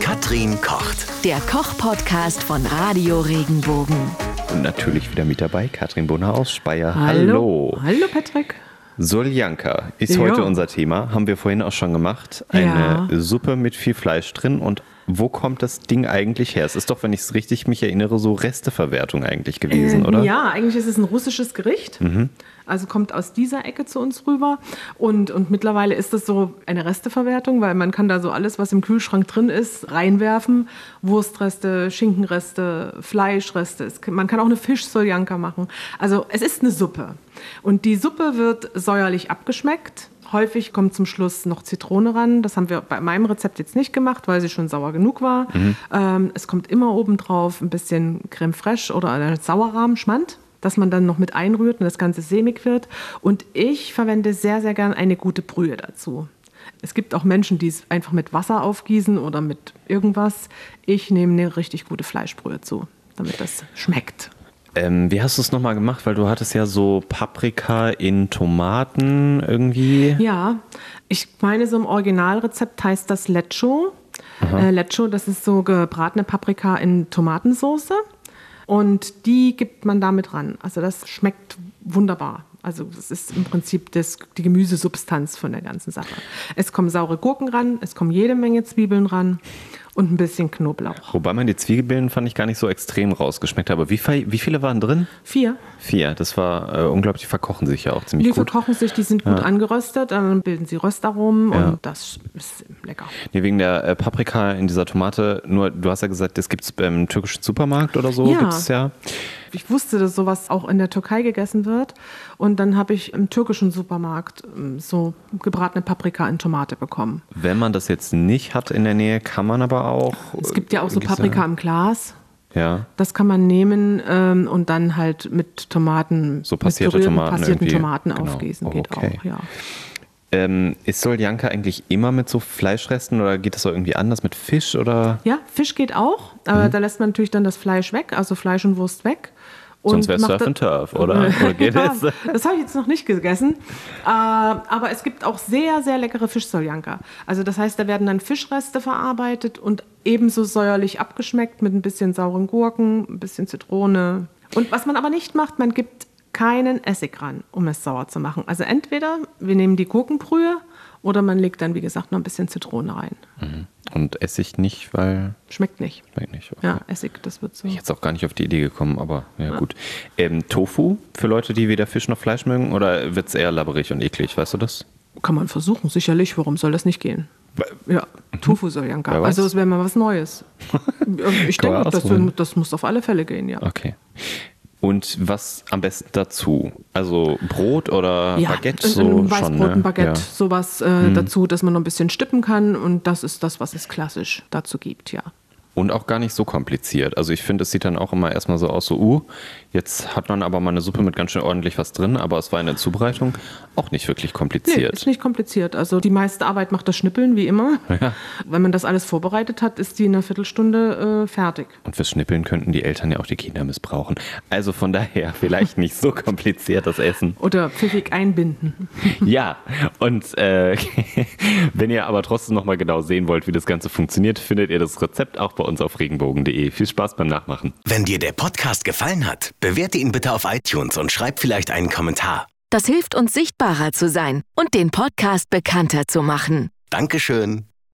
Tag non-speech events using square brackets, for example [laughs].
Katrin kocht. Der Koch-Podcast von Radio Regenbogen. Und natürlich wieder mit dabei Katrin Brunner aus Speyer. Hallo. Hallo, Patrick. Soljanka ist Ja. heute unser Thema. Haben wir vorhin auch schon gemacht. Eine Ja. Suppe mit viel Fleisch drin. Und wo kommt das Ding eigentlich her? Es ist doch, wenn ich es richtig mich erinnere, so Resteverwertung eigentlich gewesen, Äh, oder? Ja, eigentlich ist es ein russisches Gericht. Also kommt aus dieser Ecke zu uns rüber. Und, und mittlerweile ist das so eine Resteverwertung, weil man kann da so alles, was im Kühlschrank drin ist, reinwerfen. Wurstreste, Schinkenreste, Fleischreste. Man kann auch eine Fischsoljanka machen. Also es ist eine Suppe. Und die Suppe wird säuerlich abgeschmeckt. Häufig kommt zum Schluss noch Zitrone ran. Das haben wir bei meinem Rezept jetzt nicht gemacht, weil sie schon sauer genug war. Ähm, es kommt immer obendrauf ein bisschen Creme fraiche oder ein Sauerrahm, Schmand, dass man dann noch mit einrührt und das Ganze sämig wird. Und ich verwende sehr, sehr gern eine gute Brühe dazu. Es gibt auch Menschen, die es einfach mit Wasser aufgießen oder mit irgendwas. Ich nehme eine richtig gute Fleischbrühe zu, damit das schmeckt. Ähm, wie hast du es nochmal gemacht? Weil du hattest ja so Paprika in Tomaten irgendwie. Ja, ich meine, so im Originalrezept heißt das Lecho. Äh, Lecho, das ist so gebratene Paprika in Tomatensauce. Und die gibt man damit ran. Also das schmeckt wunderbar. Also das ist im Prinzip das, die Gemüsesubstanz von der ganzen Sache. Es kommen saure Gurken ran, es kommen jede Menge Zwiebeln ran und ein bisschen Knoblauch. Wobei man die Zwiebeln fand ich gar nicht so extrem rausgeschmeckt habe. Wie, wie viele waren drin? Vier. Vier. Das war äh, unglaublich, die verkochen sich ja auch ziemlich Die gut. verkochen sich, die sind gut angeröstet, dann bilden sie Röstaromen Ja. und das ist lecker. Nee, wegen der äh, Paprika in dieser Tomate, nur du hast ja gesagt, das gibt es beim türkischen Supermarkt oder so, Ja. gibt es ja. Ich wusste, dass sowas auch in der Türkei gegessen wird. Und dann habe ich im türkischen Supermarkt ähm, so gebratene Paprika in Tomate bekommen. Wenn man das jetzt nicht hat in der Nähe, kann man aber auch. Es gibt ja auch so irgendwie Paprika im Glas. Ja. Das kann man nehmen ähm, und dann halt mit Tomaten, So passierte mit Tomaten passierten irgendwie. Tomaten Genau. aufgießen. Geht Okay. auch, ja. Ähm, ist Soljanka eigentlich immer mit so Fleischresten oder geht das so irgendwie anders mit Fisch oder? Ja, Fisch geht auch, Mhm. aber da lässt man natürlich dann das Fleisch weg, also Fleisch und Wurst weg. Und Sonst wär's macht Surf and Turf, oder? [laughs] Oder geht das? das habe ich jetzt noch nicht gegessen. Äh, aber es gibt auch sehr, sehr leckere Fischsoljanka. Also das heißt, da werden dann Fischreste verarbeitet und ebenso säuerlich abgeschmeckt mit ein bisschen sauren Gurken, ein bisschen Zitrone. Und was man aber nicht macht, man gibt keinen Essig ran, um es sauer zu machen. Also entweder wir nehmen die Gurkenbrühe oder man legt dann, wie gesagt, noch ein bisschen Zitrone rein. Und Essig nicht, weil. Schmeckt nicht. Schmeckt nicht. Okay. Ja, Essig, das wird so. Ich jetzt auch gar nicht auf die Idee gekommen, aber ja, gut. Ähm, Tofu für Leute, die weder Fisch noch Fleisch mögen oder wird es eher labberig und eklig, weißt du das? Kann man versuchen, sicherlich. Warum soll das nicht gehen? Ja, Tofu Soljanka. Wer weiß. Also es wäre mal was Neues. [laughs] Ich denke, das, das muss auf alle Fälle gehen, ja. Okay. Und was am besten dazu? Also Brot oder Ja, Baguette? ein, So ein Weißbrot, schon, ne? ein Baguette, Ja. Mhm. sowas äh, dazu, dass man noch ein bisschen stippen kann. Und das ist das, was es klassisch dazu gibt, ja. Und auch gar nicht so kompliziert. Also ich finde, es sieht dann auch immer erstmal so aus, so, uh, jetzt hat man aber mal eine Suppe mit ganz schön ordentlich was drin, aber es war in der Zubereitung auch nicht wirklich Nee, kompliziert. ist nicht kompliziert. Also die meiste Arbeit macht das Schnippeln, wie immer. [laughs] Ja. Wenn man das alles vorbereitet hat, ist die in einer Viertelstunde äh, fertig. Und fürs Schnippeln könnten die Eltern ja auch die Kinder missbrauchen. Also von daher [laughs] vielleicht nicht so kompliziert das Essen. Oder pfiffig einbinden. [laughs] Ja, und äh, [laughs] wenn ihr aber trotzdem nochmal genau sehen wollt, wie das Ganze funktioniert, findet ihr das Rezept auch bei uns auf regenbogen.de. Viel Spaß beim Nachmachen. Wenn dir der Podcast gefallen hat, bewerte ihn bitte auf iTunes und schreib vielleicht einen Kommentar. Das hilft uns sichtbarer zu sein und den Podcast bekannter zu machen. Dankeschön.